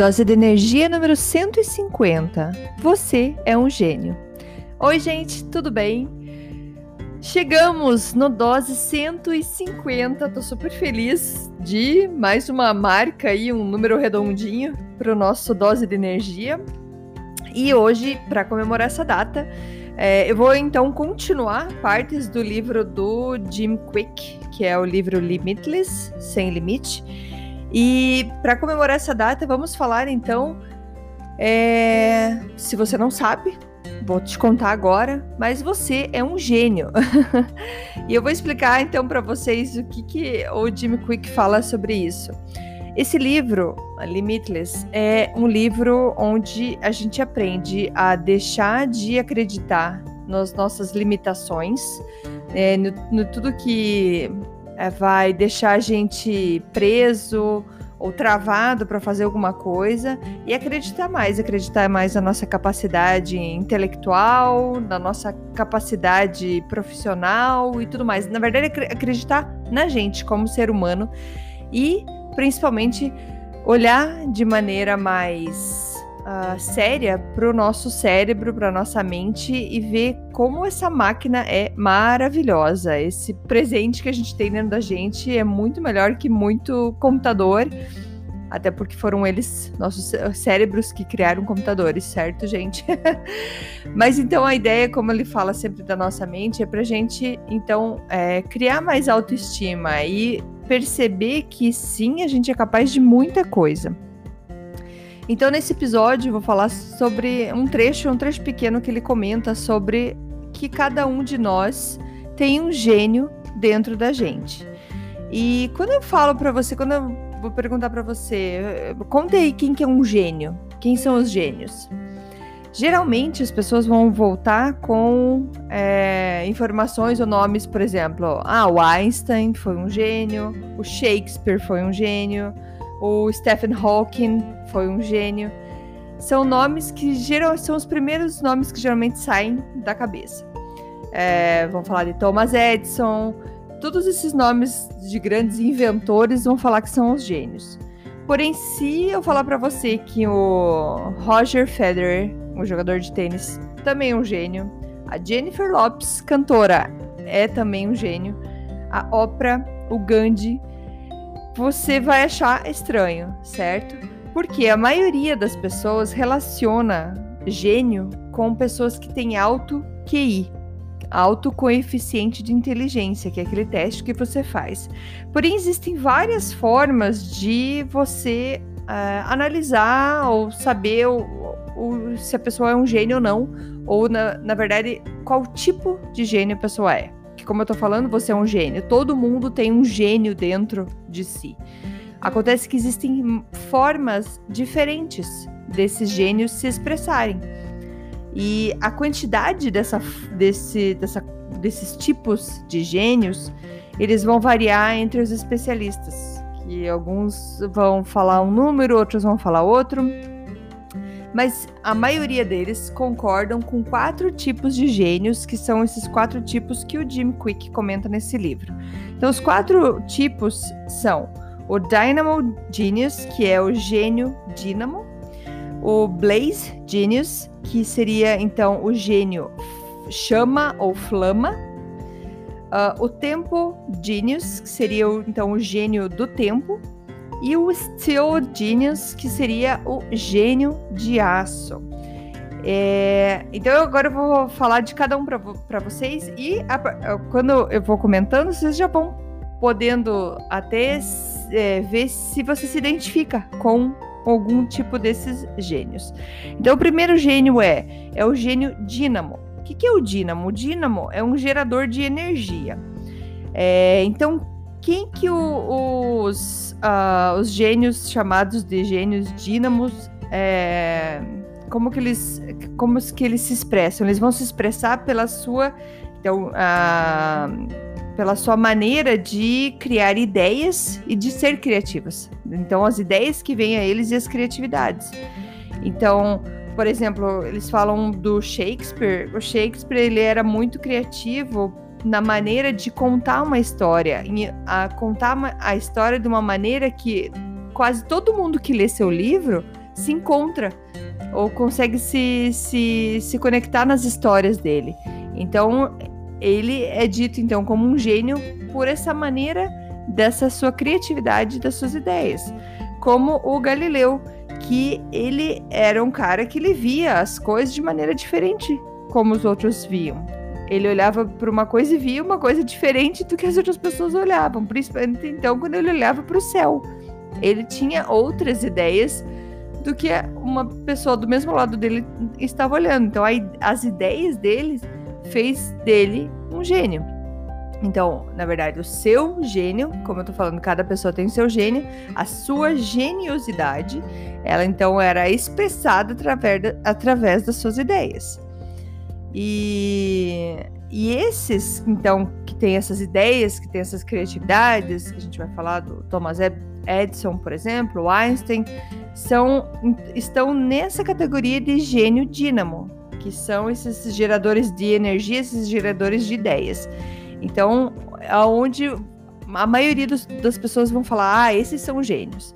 Dose de energia número 150. Você é um gênio. Oi, gente, tudo bem? Chegamos no dose 150. Tô super feliz de mais uma marca aí, um número redondinho para o nosso dose de energia. E hoje, para comemorar essa data, é, eu vou então continuar partes do livro do Jim Quick, que é o livro Limitless, Sem Limite. E para comemorar essa data, vamos falar então. É, se você não sabe, vou te contar agora, mas você é um gênio. e eu vou explicar então para vocês o que, que o Jimmy Quick fala sobre isso. Esse livro, Limitless, é um livro onde a gente aprende a deixar de acreditar nas nossas limitações, é, no, no tudo que é, vai deixar a gente preso ou travado para fazer alguma coisa e acreditar mais, acreditar mais na nossa capacidade intelectual, na nossa capacidade profissional e tudo mais. Na verdade, acreditar na gente como ser humano e principalmente olhar de maneira mais uh, séria para o nosso cérebro, para nossa mente e ver como essa máquina é maravilhosa. Esse presente que a gente tem dentro da gente é muito melhor que muito computador. Até porque foram eles, nossos cérebros, que criaram computadores, certo, gente? Mas então a ideia, como ele fala sempre da nossa mente, é pra gente, então, é, criar mais autoestima e perceber que sim, a gente é capaz de muita coisa. Então, nesse episódio, vou falar sobre um trecho, um trecho pequeno que ele comenta sobre que cada um de nós tem um gênio dentro da gente. E quando eu falo para você, quando eu vou perguntar para você, conta aí quem que é um gênio, quem são os gênios. Geralmente as pessoas vão voltar com é, informações ou nomes, por exemplo, ah, o Einstein foi um gênio, o Shakespeare foi um gênio, o Stephen Hawking foi um gênio. São nomes que geram, são os primeiros nomes que geralmente saem da cabeça. É, vamos falar de Thomas Edison, todos esses nomes de grandes inventores vão falar que são os gênios. Porém, se eu falar para você que o Roger Federer, um jogador de tênis, também é um gênio, a Jennifer Lopes, cantora, é também um gênio, a Oprah, o Gandhi, você vai achar estranho, certo? Porque a maioria das pessoas relaciona gênio com pessoas que têm alto QI, alto coeficiente de inteligência, que é aquele teste que você faz. Porém, existem várias formas de você uh, analisar ou saber o, o, se a pessoa é um gênio ou não, ou na, na verdade, qual tipo de gênio a pessoa é como eu tô falando, você é um gênio. Todo mundo tem um gênio dentro de si. Acontece que existem formas diferentes desses gênios se expressarem. E a quantidade dessa, desse, dessa, desses tipos de gênios, eles vão variar entre os especialistas. Que alguns vão falar um número, outros vão falar outro mas a maioria deles concordam com quatro tipos de gênios, que são esses quatro tipos que o Jim Quick comenta nesse livro. Então, os quatro tipos são o Dynamo Genius, que é o gênio dínamo, o Blaze Genius, que seria então o gênio chama ou flama, uh, o Tempo Genius, que seria então o gênio do tempo, e o Steel Genius, que seria o gênio de aço. É, então agora eu vou falar de cada um para vocês e a, quando eu vou comentando, vocês já vão podendo até é, ver se você se identifica com algum tipo desses gênios. Então o primeiro gênio é, é o gênio dínamo. O que, que é o dínamo? O dínamo é um gerador de energia. É, então, quem que o, os, uh, os gênios chamados de gênios dínamos, é, como que eles, como que eles se expressam? Eles vão se expressar pela sua, então, uh, pela sua maneira de criar ideias e de ser criativas. Então, as ideias que vêm a eles e as criatividades. Então, por exemplo, eles falam do Shakespeare. O Shakespeare ele era muito criativo na maneira de contar uma história, a contar a história de uma maneira que quase todo mundo que lê seu livro se encontra ou consegue se, se, se conectar nas histórias dele. Então, ele é dito então como um gênio por essa maneira dessa sua criatividade, das suas ideias. Como o Galileu, que ele era um cara que ele via as coisas de maneira diferente como os outros viam. Ele olhava para uma coisa e via uma coisa diferente do que as outras pessoas olhavam, principalmente então quando ele olhava para o céu. Ele tinha outras ideias do que uma pessoa do mesmo lado dele estava olhando. Então, as ideias dele fez dele um gênio. Então, na verdade, o seu gênio, como eu tô falando, cada pessoa tem o seu gênio, a sua geniosidade, ela então era expressada através, através das suas ideias. E, e esses, então, que têm essas ideias, que têm essas criatividades, que a gente vai falar do Thomas Edison, por exemplo, Einstein, são, estão nessa categoria de gênio dínamo, que são esses geradores de energia, esses geradores de ideias. Então, aonde a maioria dos, das pessoas vão falar, ah, esses são gênios.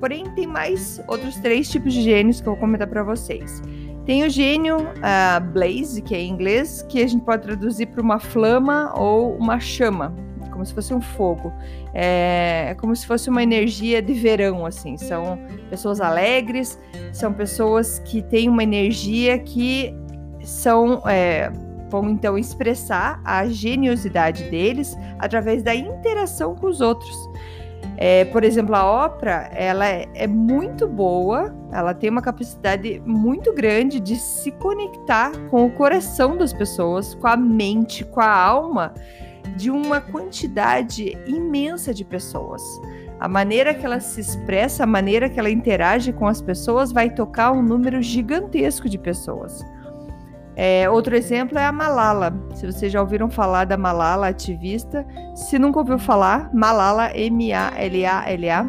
Porém, tem mais outros três tipos de gênios que eu vou comentar para vocês. Tem o gênio uh, blaze, que é em inglês, que a gente pode traduzir para uma flama ou uma chama, como se fosse um fogo. É, é, como se fosse uma energia de verão, assim. São pessoas alegres, são pessoas que têm uma energia que são é, vão então expressar a geniosidade deles através da interação com os outros. É, por exemplo, a Oprah, ela é, é, muito boa, ela tem uma capacidade muito grande de se conectar com o coração das pessoas, com a mente, com a alma de uma quantidade imensa de pessoas. A maneira que ela se expressa, a maneira que ela interage com as pessoas vai tocar um número gigantesco de pessoas. É, outro exemplo é a Malala. Se vocês já ouviram falar da Malala, ativista, se nunca ouviu falar, Malala, M-A-L-A-L-A,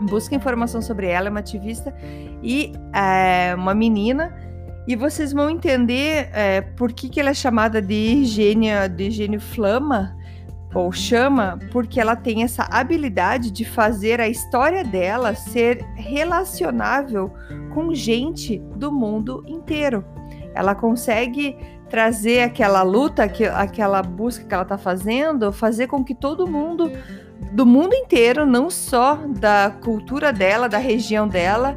busca informação sobre ela, é uma ativista e é, uma menina. E vocês vão entender é, por que, que ela é chamada de gênia, de gênio flama, ou chama, porque ela tem essa habilidade de fazer a história dela ser relacionável com gente do mundo inteiro. Ela consegue trazer aquela luta, aquela busca que ela está fazendo, fazer com que todo mundo do mundo inteiro, não só da cultura dela, da região dela,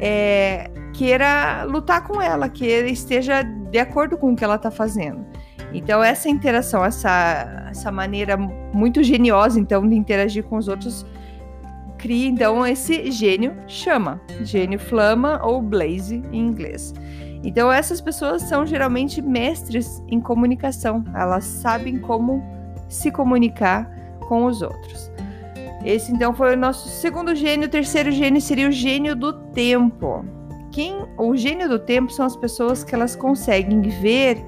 é, queira lutar com ela, que esteja de acordo com o que ela está fazendo. Então essa interação, essa, essa maneira muito geniosa então de interagir com os outros cria então esse gênio chama, gênio flama ou blaze em inglês. Então, essas pessoas são geralmente mestres em comunicação, elas sabem como se comunicar com os outros. Esse então foi o nosso segundo gênio. O terceiro gênio seria o gênio do tempo. Quem, o gênio do tempo são as pessoas que elas conseguem ver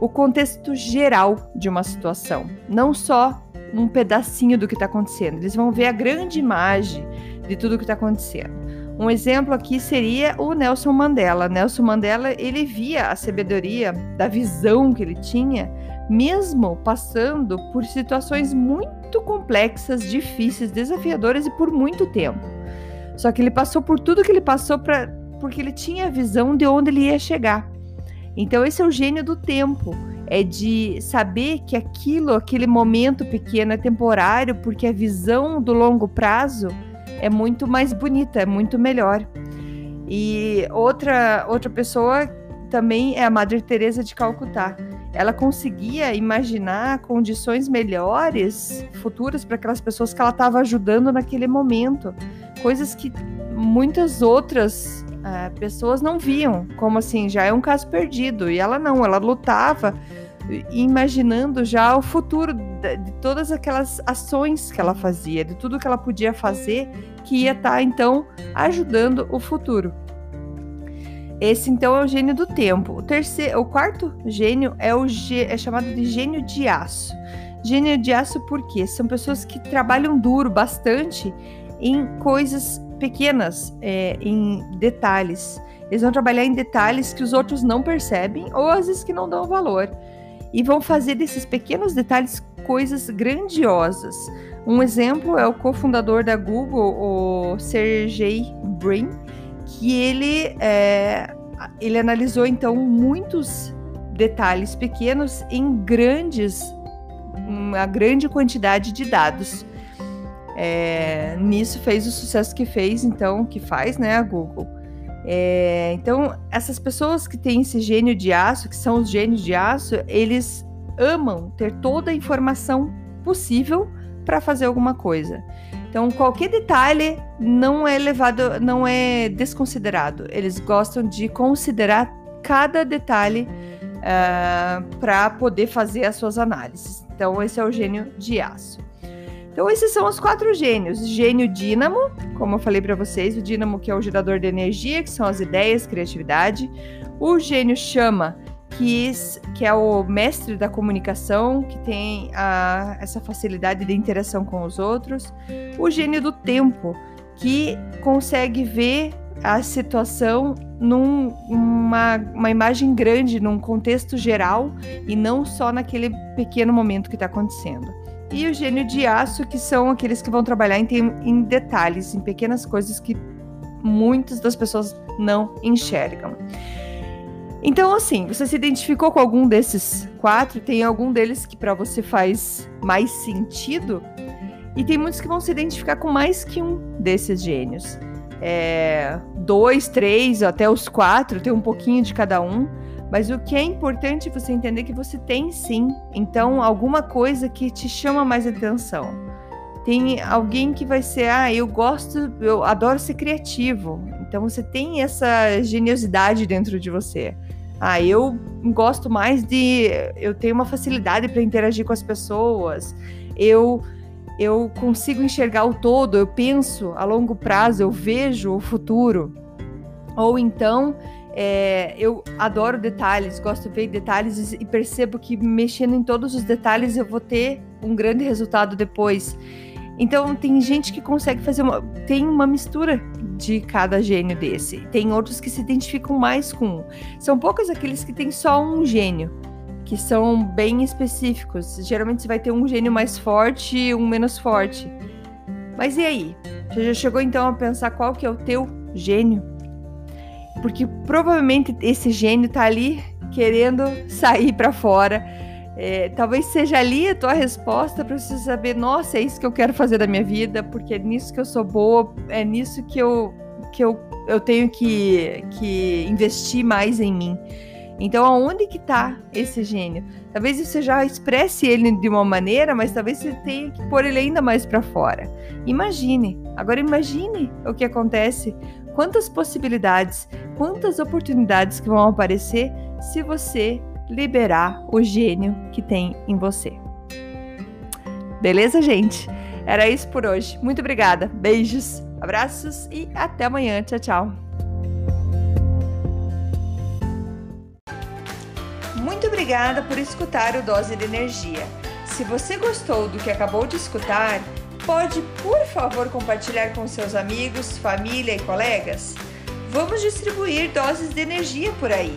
o contexto geral de uma situação, não só um pedacinho do que está acontecendo. Eles vão ver a grande imagem de tudo o que está acontecendo. Um exemplo aqui seria o Nelson Mandela. Nelson Mandela, ele via a sabedoria da visão que ele tinha, mesmo passando por situações muito complexas, difíceis, desafiadoras e por muito tempo. Só que ele passou por tudo que ele passou para porque ele tinha a visão de onde ele ia chegar. Então esse é o gênio do tempo, é de saber que aquilo, aquele momento pequeno é temporário, porque a visão do longo prazo é muito mais bonita, é muito melhor. E outra outra pessoa também é a Madre Teresa de Calcutá. Ela conseguia imaginar condições melhores futuras para aquelas pessoas que ela estava ajudando naquele momento, coisas que muitas outras uh, pessoas não viam, como assim já é um caso perdido. E ela não, ela lutava imaginando já o futuro de, de todas aquelas ações que ela fazia, de tudo que ela podia fazer que ia estar tá, então ajudando o futuro. Esse então é o gênio do tempo. O terceiro, o quarto gênio é o é chamado de gênio de aço. Gênio de aço porque são pessoas que trabalham duro bastante em coisas pequenas, é, em detalhes. Eles vão trabalhar em detalhes que os outros não percebem ou às vezes que não dão valor. E vão fazer desses pequenos detalhes coisas grandiosas. Um exemplo é o cofundador da Google, o Sergey Brin, que ele, é, ele analisou então muitos detalhes pequenos em grandes, uma grande quantidade de dados. É, nisso fez o sucesso que fez, então, que faz, né, a Google. É, então, essas pessoas que têm esse gênio de aço, que são os gênios de aço, eles amam ter toda a informação possível para fazer alguma coisa. Então, qualquer detalhe não é levado, não é desconsiderado. Eles gostam de considerar cada detalhe uh, ah, para poder fazer as suas análises. Então, esse é o gênio de aço. Então, esses são os quatro gênios: gênio dínamo, como eu falei para vocês, o dínamo que é o gerador de energia, que são as ideias, criatividade. O gênio chama, que, que é o mestre da comunicação, que tem a, essa facilidade de interação com os outros. O gênio do tempo, que consegue ver a situação numa num, imagem grande, num contexto geral e não só naquele pequeno momento que está acontecendo. E o gênio de aço, que são aqueles que vão trabalhar em, em detalhes, em pequenas coisas que muitas das pessoas não enxergam. Então, assim, você se identificou com algum desses quatro? Tem algum deles que para você faz mais sentido? E tem muitos que vão se identificar com mais que um desses gênios. É, dois, três, até os quatro, tem um pouquinho de cada um. Mas o que é importante você entender que você tem sim, então, alguma coisa que te chama mais atenção. Tem alguém que vai ser, ah, eu gosto, eu adoro ser criativo. Então você tem essa geniosidade dentro de você. Ah, eu gosto mais de. Eu tenho uma facilidade para interagir com as pessoas. Eu eu consigo enxergar o todo, eu penso a longo prazo, eu vejo o futuro. Ou então, é, eu adoro detalhes, gosto de ver detalhes e percebo que mexendo em todos os detalhes eu vou ter um grande resultado depois. Então, tem gente que consegue fazer uma. Tem uma mistura de cada gênio desse. Tem outros que se identificam mais com um. São poucos aqueles que têm só um gênio, que são bem específicos. Geralmente você vai ter um gênio mais forte e um menos forte. Mas e aí? Você já chegou então a pensar qual que é o teu gênio? Porque provavelmente esse gênio tá ali querendo sair para fora. É, talvez seja ali a tua resposta para você saber, nossa, é isso que eu quero fazer da minha vida, porque é nisso que eu sou boa, é nisso que eu, que eu, eu tenho que, que investir mais em mim. Então, aonde que está esse gênio? Talvez você já expresse ele de uma maneira, mas talvez você tenha que pôr ele ainda mais para fora. Imagine, agora imagine o que acontece, quantas possibilidades, quantas oportunidades que vão aparecer se você liberar o gênio que tem em você. Beleza, gente? Era isso por hoje. Muito obrigada. Beijos, abraços e até amanhã. Tchau, tchau. Muito obrigada por escutar o Dose de Energia. Se você gostou do que acabou de escutar, pode, por favor, compartilhar com seus amigos, família e colegas? Vamos distribuir doses de energia por aí.